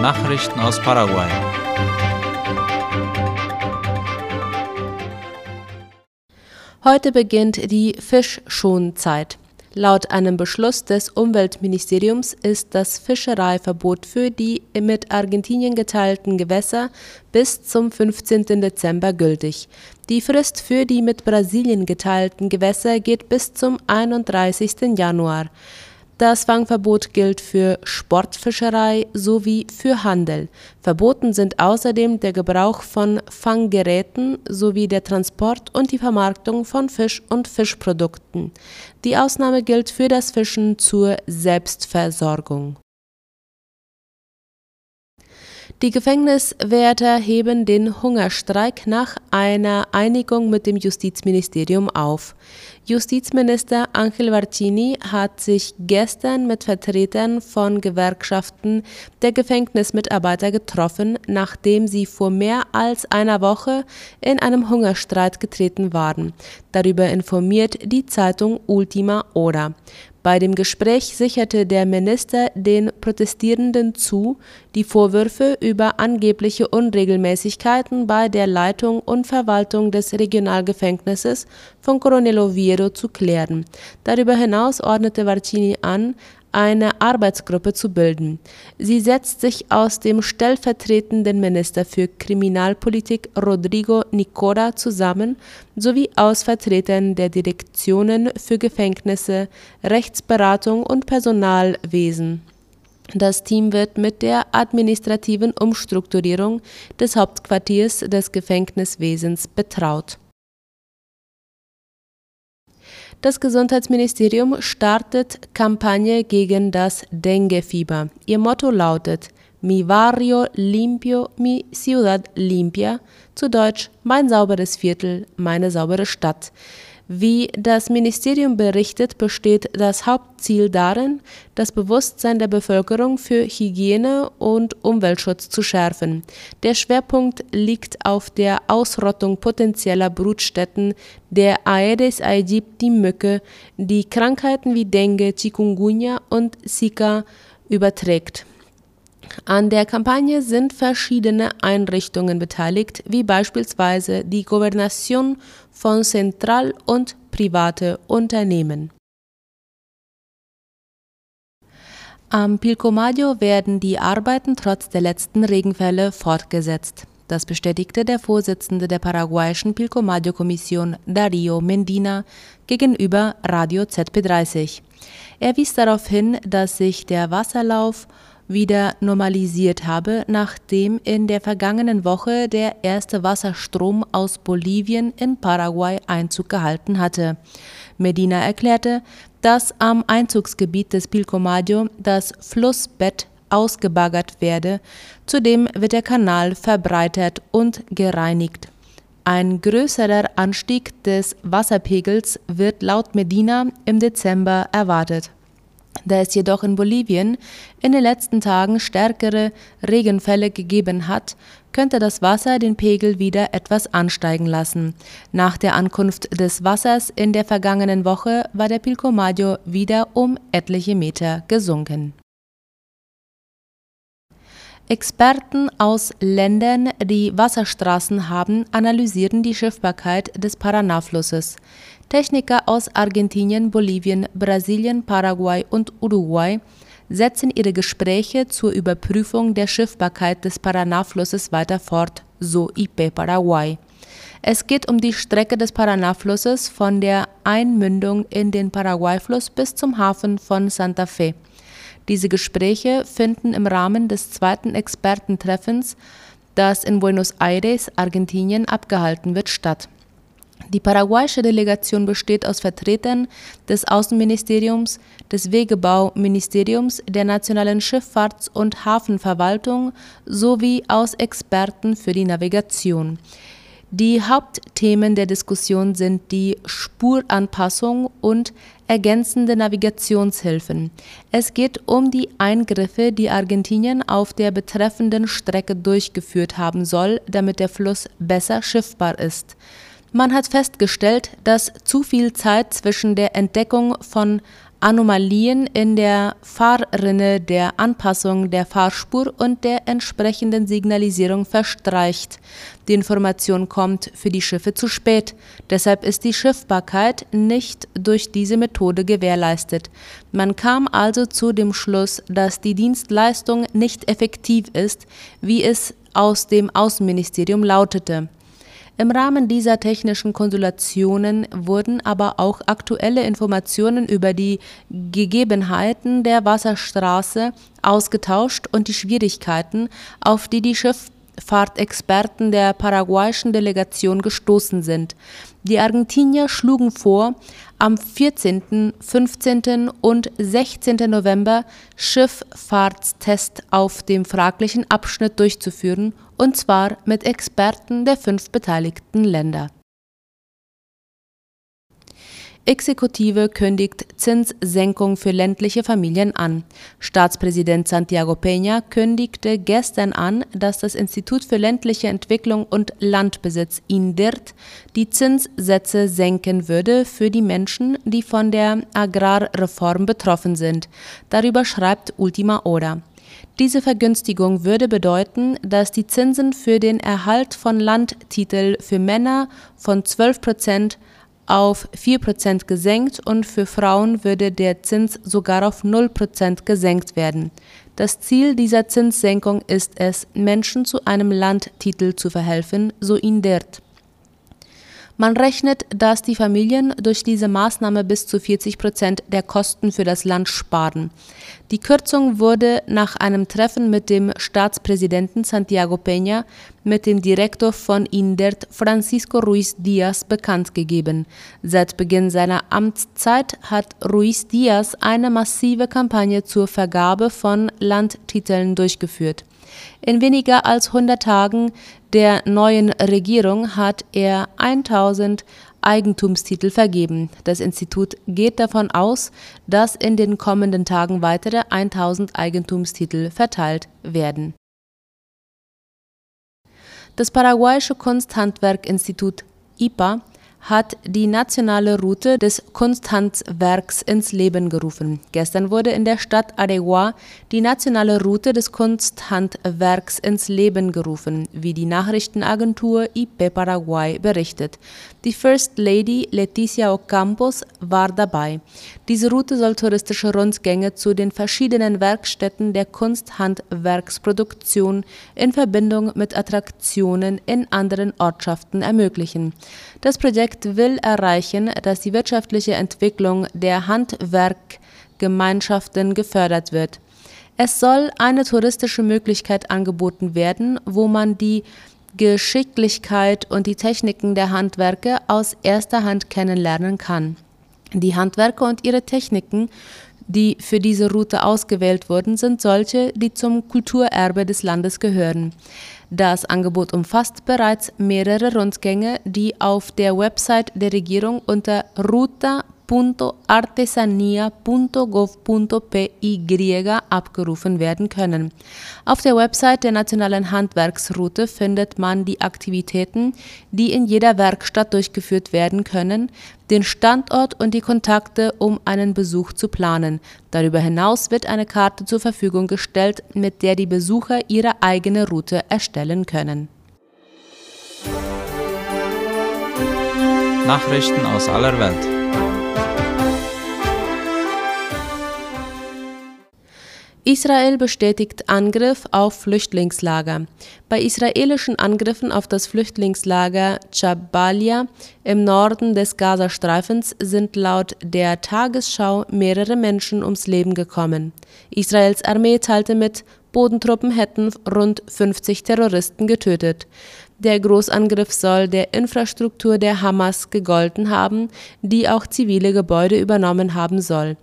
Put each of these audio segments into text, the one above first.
Nachrichten aus Paraguay. Heute beginnt die Fischschonzeit. Laut einem Beschluss des Umweltministeriums ist das Fischereiverbot für die mit Argentinien geteilten Gewässer bis zum 15. Dezember gültig. Die Frist für die mit Brasilien geteilten Gewässer geht bis zum 31. Januar. Das Fangverbot gilt für Sportfischerei sowie für Handel. Verboten sind außerdem der Gebrauch von Fanggeräten sowie der Transport und die Vermarktung von Fisch und Fischprodukten. Die Ausnahme gilt für das Fischen zur Selbstversorgung. Die Gefängniswärter heben den Hungerstreik nach einer Einigung mit dem Justizministerium auf. Justizminister Angel Varcini hat sich gestern mit Vertretern von Gewerkschaften der Gefängnismitarbeiter getroffen, nachdem sie vor mehr als einer Woche in einem Hungerstreit getreten waren. Darüber informiert die Zeitung Ultima Hora. Bei dem Gespräch sicherte der Minister den Protestierenden zu, die Vorwürfe über angebliche Unregelmäßigkeiten bei der Leitung und Verwaltung des Regionalgefängnisses von Coronel Oviedo zu klären. Darüber hinaus ordnete Varcini an, eine Arbeitsgruppe zu bilden. Sie setzt sich aus dem stellvertretenden Minister für Kriminalpolitik Rodrigo Nicola zusammen sowie aus Vertretern der Direktionen für Gefängnisse, Rechtsberatung und Personalwesen. Das Team wird mit der administrativen Umstrukturierung des Hauptquartiers des Gefängniswesens betraut das Gesundheitsministerium startet Kampagne gegen das Dengue-Fieber. Ihr Motto lautet Mi barrio limpio, mi ciudad limpia, zu Deutsch mein sauberes Viertel, meine saubere Stadt. Wie das Ministerium berichtet, besteht das Hauptziel darin, das Bewusstsein der Bevölkerung für Hygiene und Umweltschutz zu schärfen. Der Schwerpunkt liegt auf der Ausrottung potenzieller Brutstätten der Aedes aegypti Mücke, die Krankheiten wie Dengue, Chikungunya und Zika überträgt. An der Kampagne sind verschiedene Einrichtungen beteiligt, wie beispielsweise die Gouvernation von Central und private Unternehmen. Am Pilcomayo werden die Arbeiten trotz der letzten Regenfälle fortgesetzt. Das bestätigte der Vorsitzende der paraguayischen Pilcomayo-Kommission Dario Mendina gegenüber Radio ZP30. Er wies darauf hin, dass sich der Wasserlauf wieder normalisiert habe, nachdem in der vergangenen Woche der erste Wasserstrom aus Bolivien in Paraguay Einzug gehalten hatte. Medina erklärte, dass am Einzugsgebiet des Pilcomayo das Flussbett ausgebaggert werde, zudem wird der Kanal verbreitert und gereinigt. Ein größerer Anstieg des Wasserpegels wird laut Medina im Dezember erwartet. Da es jedoch in Bolivien in den letzten Tagen stärkere Regenfälle gegeben hat, könnte das Wasser den Pegel wieder etwas ansteigen lassen. Nach der Ankunft des Wassers in der vergangenen Woche war der Pilcomayo wieder um etliche Meter gesunken. Experten aus Ländern, die Wasserstraßen haben, analysieren die Schiffbarkeit des Paraná-Flusses. Techniker aus Argentinien, Bolivien, Brasilien, Paraguay und Uruguay setzen ihre Gespräche zur Überprüfung der Schiffbarkeit des Paraná-Flusses weiter fort, so IP Paraguay. Es geht um die Strecke des Paraná-Flusses von der Einmündung in den Paraguay-Fluss bis zum Hafen von Santa Fe. Diese Gespräche finden im Rahmen des zweiten Expertentreffens, das in Buenos Aires, Argentinien, abgehalten wird, statt. Die paraguayische Delegation besteht aus Vertretern des Außenministeriums, des Wegebauministeriums, der nationalen Schifffahrts- und Hafenverwaltung sowie aus Experten für die Navigation. Die Hauptthemen der Diskussion sind die Spuranpassung und ergänzende Navigationshilfen. Es geht um die Eingriffe, die Argentinien auf der betreffenden Strecke durchgeführt haben soll, damit der Fluss besser schiffbar ist. Man hat festgestellt, dass zu viel Zeit zwischen der Entdeckung von Anomalien in der Fahrrinne, der Anpassung der Fahrspur und der entsprechenden Signalisierung verstreicht. Die Information kommt für die Schiffe zu spät. Deshalb ist die Schiffbarkeit nicht durch diese Methode gewährleistet. Man kam also zu dem Schluss, dass die Dienstleistung nicht effektiv ist, wie es aus dem Außenministerium lautete. Im Rahmen dieser technischen Konsultationen wurden aber auch aktuelle Informationen über die Gegebenheiten der Wasserstraße ausgetauscht und die Schwierigkeiten, auf die die Schifffahrtexperten der paraguayischen Delegation gestoßen sind. Die Argentinier schlugen vor, am 14., 15. und 16. November Schifffahrtstests auf dem fraglichen Abschnitt durchzuführen, und zwar mit Experten der fünf beteiligten Länder Exekutive kündigt Zinssenkung für ländliche Familien an. Staatspräsident Santiago Peña kündigte gestern an, dass das Institut für ländliche Entwicklung und Landbesitz INDIRT die Zinssätze senken würde für die Menschen, die von der Agrarreform betroffen sind. Darüber schreibt Ultima Hora. Diese Vergünstigung würde bedeuten, dass die Zinsen für den Erhalt von Landtitel für Männer von 12 Prozent auf 4% gesenkt und für Frauen würde der Zins sogar auf 0% gesenkt werden. Das Ziel dieser Zinssenkung ist es, Menschen zu einem Landtitel zu verhelfen, so Indert. Man rechnet, dass die Familien durch diese Maßnahme bis zu 40 Prozent der Kosten für das Land sparen. Die Kürzung wurde nach einem Treffen mit dem Staatspräsidenten Santiago Peña mit dem Direktor von INDERT Francisco Ruiz Diaz bekannt gegeben. Seit Beginn seiner Amtszeit hat Ruiz Diaz eine massive Kampagne zur Vergabe von Landtiteln durchgeführt. In weniger als 100 Tagen der neuen Regierung hat er 1000 Eigentumstitel vergeben. Das Institut geht davon aus, dass in den kommenden Tagen weitere 1000 Eigentumstitel verteilt werden. Das paraguayische Kunsthandwerkinstitut IPA hat die nationale Route des Kunsthandwerks ins Leben gerufen. Gestern wurde in der Stadt Areguá die nationale Route des Kunsthandwerks ins Leben gerufen, wie die Nachrichtenagentur IP Paraguay berichtet. Die First Lady Leticia Ocampos war dabei. Diese Route soll touristische Rundgänge zu den verschiedenen Werkstätten der Kunsthandwerksproduktion in Verbindung mit Attraktionen in anderen Ortschaften ermöglichen. Das Projekt will erreichen, dass die wirtschaftliche Entwicklung der Handwerkgemeinschaften gefördert wird. Es soll eine touristische Möglichkeit angeboten werden, wo man die Geschicklichkeit und die Techniken der Handwerker aus erster Hand kennenlernen kann. Die Handwerker und ihre Techniken, die für diese Route ausgewählt wurden, sind solche, die zum Kulturerbe des Landes gehören. Das Angebot umfasst bereits mehrere Rundgänge, die auf der Website der Regierung unter ruta.artesania.gov.py abgerufen werden können. Auf der Website der Nationalen Handwerksroute findet man die Aktivitäten, die in jeder Werkstatt durchgeführt werden können, den Standort und die Kontakte, um einen Besuch zu planen. Darüber hinaus wird eine Karte zur Verfügung gestellt, mit der die Besucher ihre eigene Route erstellen können. Nachrichten aus aller Welt. Israel bestätigt Angriff auf Flüchtlingslager. Bei israelischen Angriffen auf das Flüchtlingslager Jabalia im Norden des Gazastreifens sind laut der Tagesschau mehrere Menschen ums Leben gekommen. Israels Armee teilte mit, Bodentruppen hätten rund 50 Terroristen getötet. Der Großangriff soll der Infrastruktur der Hamas gegolten haben, die auch zivile Gebäude übernommen haben soll.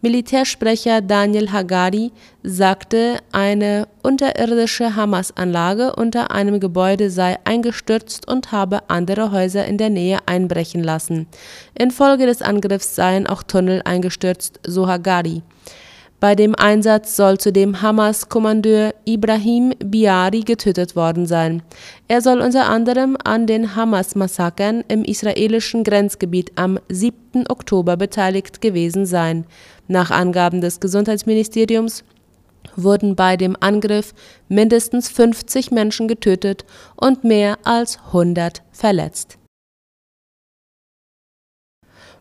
Militärsprecher Daniel Hagari sagte, eine unterirdische Hamas-Anlage unter einem Gebäude sei eingestürzt und habe andere Häuser in der Nähe einbrechen lassen. Infolge des Angriffs seien auch Tunnel eingestürzt, so Hagari. Bei dem Einsatz soll zudem Hamas-Kommandeur Ibrahim Biari getötet worden sein. Er soll unter anderem an den Hamas-Massakern im israelischen Grenzgebiet am 7. Oktober beteiligt gewesen sein. Nach Angaben des Gesundheitsministeriums wurden bei dem Angriff mindestens 50 Menschen getötet und mehr als 100 verletzt.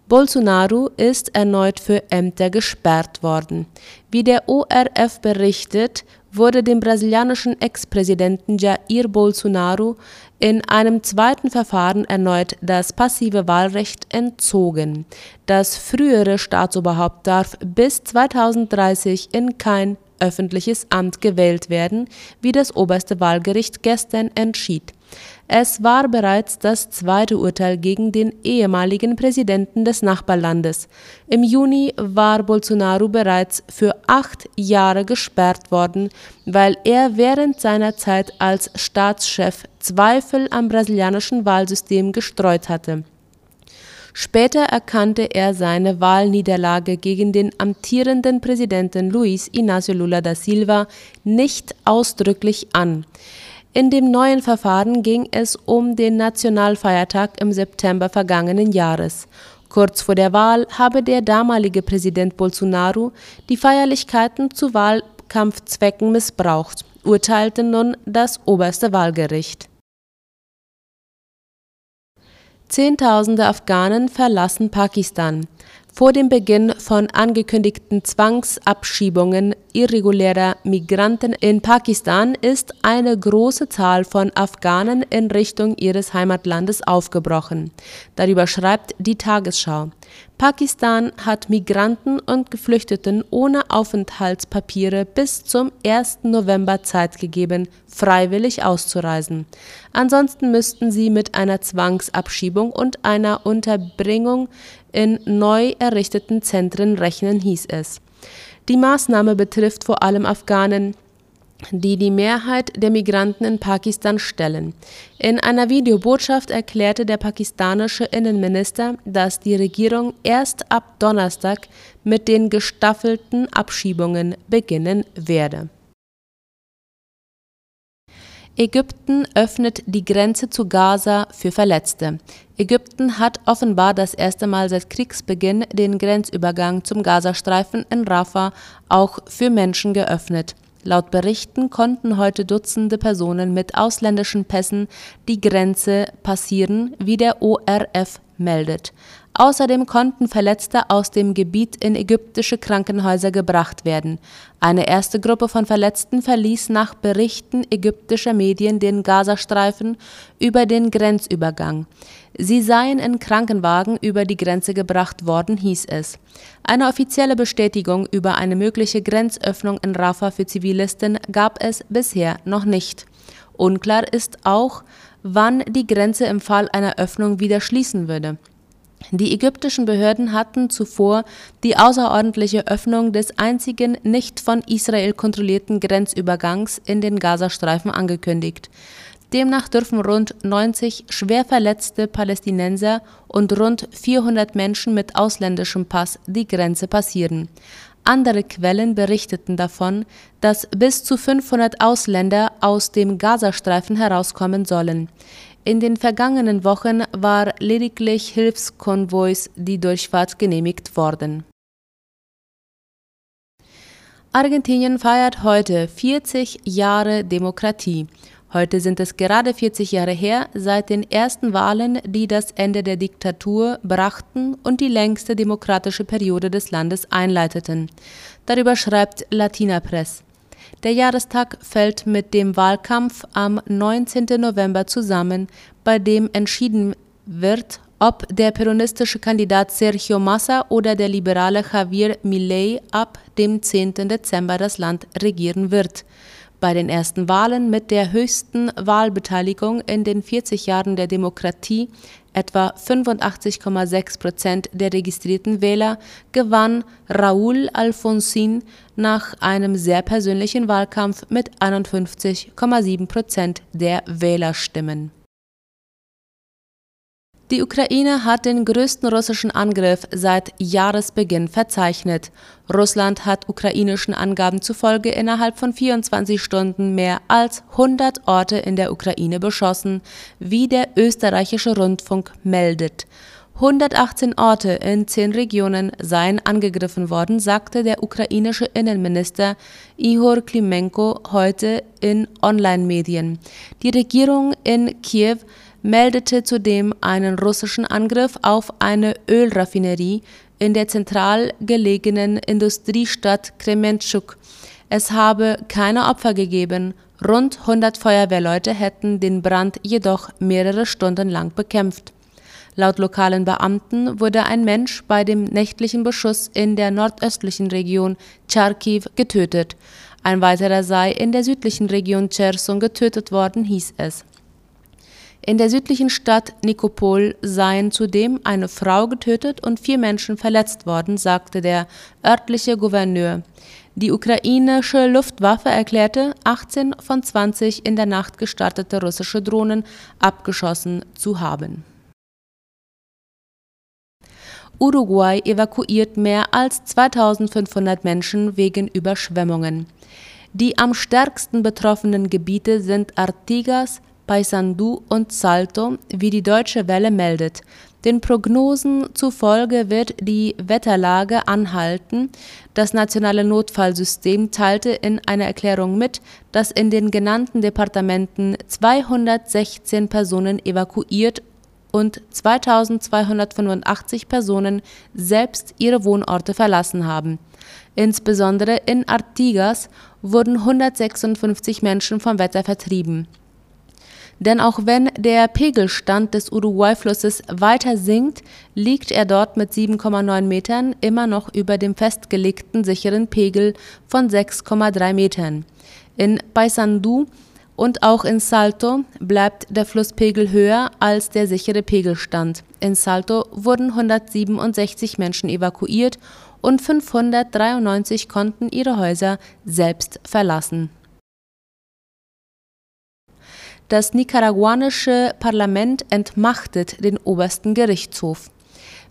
Bolsonaro ist erneut für Ämter gesperrt worden. Wie der ORF berichtet, wurde dem brasilianischen Ex-Präsidenten Jair Bolsonaro in einem zweiten Verfahren erneut das passive Wahlrecht entzogen. Das frühere Staatsoberhaupt darf bis 2030 in kein öffentliches Amt gewählt werden, wie das oberste Wahlgericht gestern entschied. Es war bereits das zweite Urteil gegen den ehemaligen Präsidenten des Nachbarlandes. Im Juni war Bolsonaro bereits für acht Jahre gesperrt worden, weil er während seiner Zeit als Staatschef Zweifel am brasilianischen Wahlsystem gestreut hatte. Später erkannte er seine Wahlniederlage gegen den amtierenden Präsidenten Luiz Inácio Lula da Silva nicht ausdrücklich an. In dem neuen Verfahren ging es um den Nationalfeiertag im September vergangenen Jahres. Kurz vor der Wahl habe der damalige Präsident Bolsonaro die Feierlichkeiten zu Wahlkampfzwecken missbraucht, urteilte nun das oberste Wahlgericht. Zehntausende Afghanen verlassen Pakistan. Vor dem Beginn von angekündigten Zwangsabschiebungen irregulärer Migranten in Pakistan ist eine große Zahl von Afghanen in Richtung ihres Heimatlandes aufgebrochen. Darüber schreibt die Tagesschau. Pakistan hat Migranten und Geflüchteten ohne Aufenthaltspapiere bis zum 1. November Zeit gegeben, freiwillig auszureisen. Ansonsten müssten sie mit einer Zwangsabschiebung und einer Unterbringung in neu errichteten Zentren rechnen, hieß es. Die Maßnahme betrifft vor allem Afghanen, die die Mehrheit der Migranten in Pakistan stellen. In einer Videobotschaft erklärte der pakistanische Innenminister, dass die Regierung erst ab Donnerstag mit den gestaffelten Abschiebungen beginnen werde. Ägypten öffnet die Grenze zu Gaza für Verletzte. Ägypten hat offenbar das erste Mal seit Kriegsbeginn den Grenzübergang zum Gazastreifen in Rafah auch für Menschen geöffnet. Laut Berichten konnten heute Dutzende Personen mit ausländischen Pässen die Grenze passieren, wie der ORF meldet. Außerdem konnten Verletzte aus dem Gebiet in ägyptische Krankenhäuser gebracht werden. Eine erste Gruppe von Verletzten verließ nach Berichten ägyptischer Medien den Gazastreifen über den Grenzübergang. Sie seien in Krankenwagen über die Grenze gebracht worden, hieß es. Eine offizielle Bestätigung über eine mögliche Grenzöffnung in Rafah für Zivilisten gab es bisher noch nicht. Unklar ist auch, wann die Grenze im Fall einer Öffnung wieder schließen würde. Die ägyptischen Behörden hatten zuvor die außerordentliche Öffnung des einzigen nicht von Israel kontrollierten Grenzübergangs in den Gazastreifen angekündigt. Demnach dürfen rund 90 schwer verletzte Palästinenser und rund 400 Menschen mit ausländischem Pass die Grenze passieren. Andere Quellen berichteten davon, dass bis zu 500 Ausländer aus dem Gazastreifen herauskommen sollen. In den vergangenen Wochen war lediglich Hilfskonvois die Durchfahrt genehmigt worden. Argentinien feiert heute 40 Jahre Demokratie. Heute sind es gerade 40 Jahre her seit den ersten Wahlen, die das Ende der Diktatur brachten und die längste demokratische Periode des Landes einleiteten. Darüber schreibt Latina Press. Der Jahrestag fällt mit dem Wahlkampf am 19. November zusammen, bei dem entschieden wird, ob der peronistische Kandidat Sergio Massa oder der liberale Javier Milei ab dem 10. Dezember das Land regieren wird. Bei den ersten Wahlen mit der höchsten Wahlbeteiligung in den 40 Jahren der Demokratie, etwa 85,6 Prozent der registrierten Wähler, gewann Raúl Alfonsin nach einem sehr persönlichen Wahlkampf mit 51,7 Prozent der Wählerstimmen. Die Ukraine hat den größten russischen Angriff seit Jahresbeginn verzeichnet. Russland hat ukrainischen Angaben zufolge innerhalb von 24 Stunden mehr als 100 Orte in der Ukraine beschossen, wie der österreichische Rundfunk meldet. 118 Orte in zehn Regionen seien angegriffen worden, sagte der ukrainische Innenminister Ihor Klimenko heute in Online-Medien. Die Regierung in Kiew meldete zudem einen russischen Angriff auf eine Ölraffinerie in der zentral gelegenen Industriestadt Krementschuk. Es habe keine Opfer gegeben. Rund 100 Feuerwehrleute hätten den Brand jedoch mehrere Stunden lang bekämpft. Laut lokalen Beamten wurde ein Mensch bei dem nächtlichen Beschuss in der nordöstlichen Region Charkiw getötet. Ein weiterer sei in der südlichen Region Cherson getötet worden, hieß es. In der südlichen Stadt Nikopol seien zudem eine Frau getötet und vier Menschen verletzt worden, sagte der örtliche Gouverneur. Die ukrainische Luftwaffe erklärte, 18 von 20 in der Nacht gestartete russische Drohnen abgeschossen zu haben. Uruguay evakuiert mehr als 2500 Menschen wegen Überschwemmungen. Die am stärksten betroffenen Gebiete sind Artigas, Paysandú und Salto, wie die Deutsche Welle meldet. Den Prognosen zufolge wird die Wetterlage anhalten. Das nationale Notfallsystem teilte in einer Erklärung mit, dass in den genannten Departementen 216 Personen evakuiert und 2285 Personen selbst ihre Wohnorte verlassen haben. Insbesondere in Artigas wurden 156 Menschen vom Wetter vertrieben. Denn auch wenn der Pegelstand des Uruguay-Flusses weiter sinkt, liegt er dort mit 7,9 Metern immer noch über dem festgelegten sicheren Pegel von 6,3 Metern. In Paysandú und auch in Salto bleibt der Flusspegel höher als der sichere Pegelstand. In Salto wurden 167 Menschen evakuiert und 593 konnten ihre Häuser selbst verlassen. Das nicaraguanische Parlament entmachtet den obersten Gerichtshof.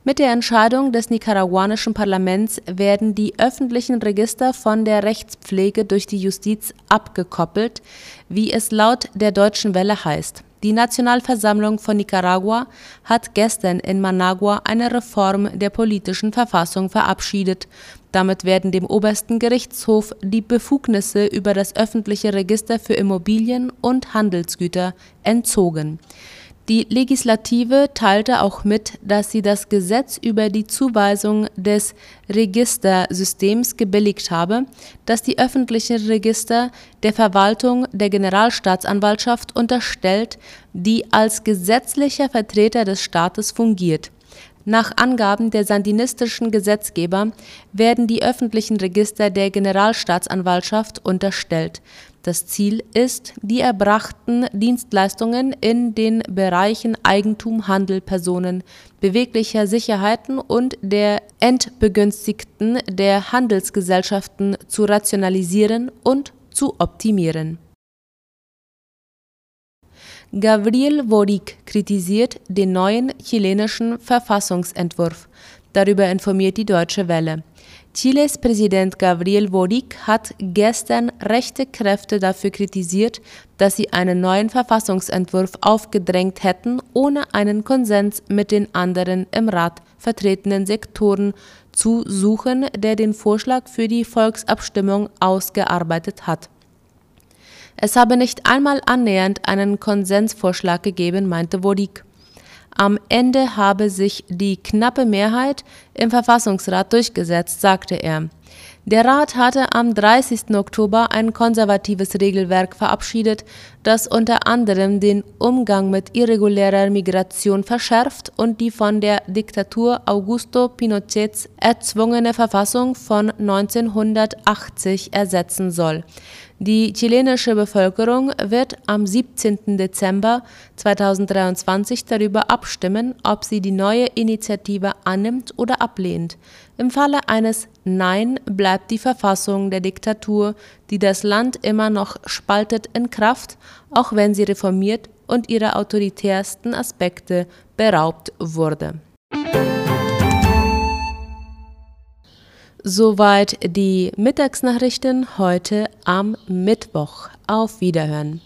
Mit der Entscheidung des nicaraguanischen Parlaments werden die öffentlichen Register von der Rechtspflege durch die Justiz abgekoppelt, wie es laut der Deutschen Welle heißt. Die Nationalversammlung von Nicaragua hat gestern in Managua eine Reform der politischen Verfassung verabschiedet. Damit werden dem obersten Gerichtshof die Befugnisse über das öffentliche Register für Immobilien und Handelsgüter entzogen. Die Legislative teilte auch mit, dass sie das Gesetz über die Zuweisung des Registersystems gebilligt habe, das die öffentlichen Register der Verwaltung der Generalstaatsanwaltschaft unterstellt, die als gesetzlicher Vertreter des Staates fungiert nach Angaben der sandinistischen Gesetzgeber werden die öffentlichen Register der Generalstaatsanwaltschaft unterstellt. Das Ziel ist, die erbrachten Dienstleistungen in den Bereichen Eigentum, Handel, Personen, beweglicher Sicherheiten und der Entbegünstigten der Handelsgesellschaften zu rationalisieren und zu optimieren Gabriel Boric kritisiert den neuen chilenischen Verfassungsentwurf. Darüber informiert die Deutsche Welle. Chiles Präsident Gabriel Boric hat gestern rechte Kräfte dafür kritisiert, dass sie einen neuen Verfassungsentwurf aufgedrängt hätten, ohne einen Konsens mit den anderen im Rat vertretenen Sektoren zu suchen, der den Vorschlag für die Volksabstimmung ausgearbeitet hat. Es habe nicht einmal annähernd einen Konsensvorschlag gegeben, meinte Wodik. Am Ende habe sich die knappe Mehrheit im Verfassungsrat durchgesetzt, sagte er. Der Rat hatte am 30. Oktober ein konservatives Regelwerk verabschiedet, das unter anderem den Umgang mit irregulärer Migration verschärft und die von der Diktatur Augusto Pinochets erzwungene Verfassung von 1980 ersetzen soll. Die chilenische Bevölkerung wird am 17. Dezember 2023 darüber abstimmen, ob sie die neue Initiative annimmt oder ablehnt. Im Falle eines Nein bleibt die Verfassung der Diktatur, die das Land immer noch spaltet, in Kraft, auch wenn sie reformiert und ihrer autoritärsten Aspekte beraubt wurde. Soweit die Mittagsnachrichten heute am Mittwoch. Auf Wiederhören.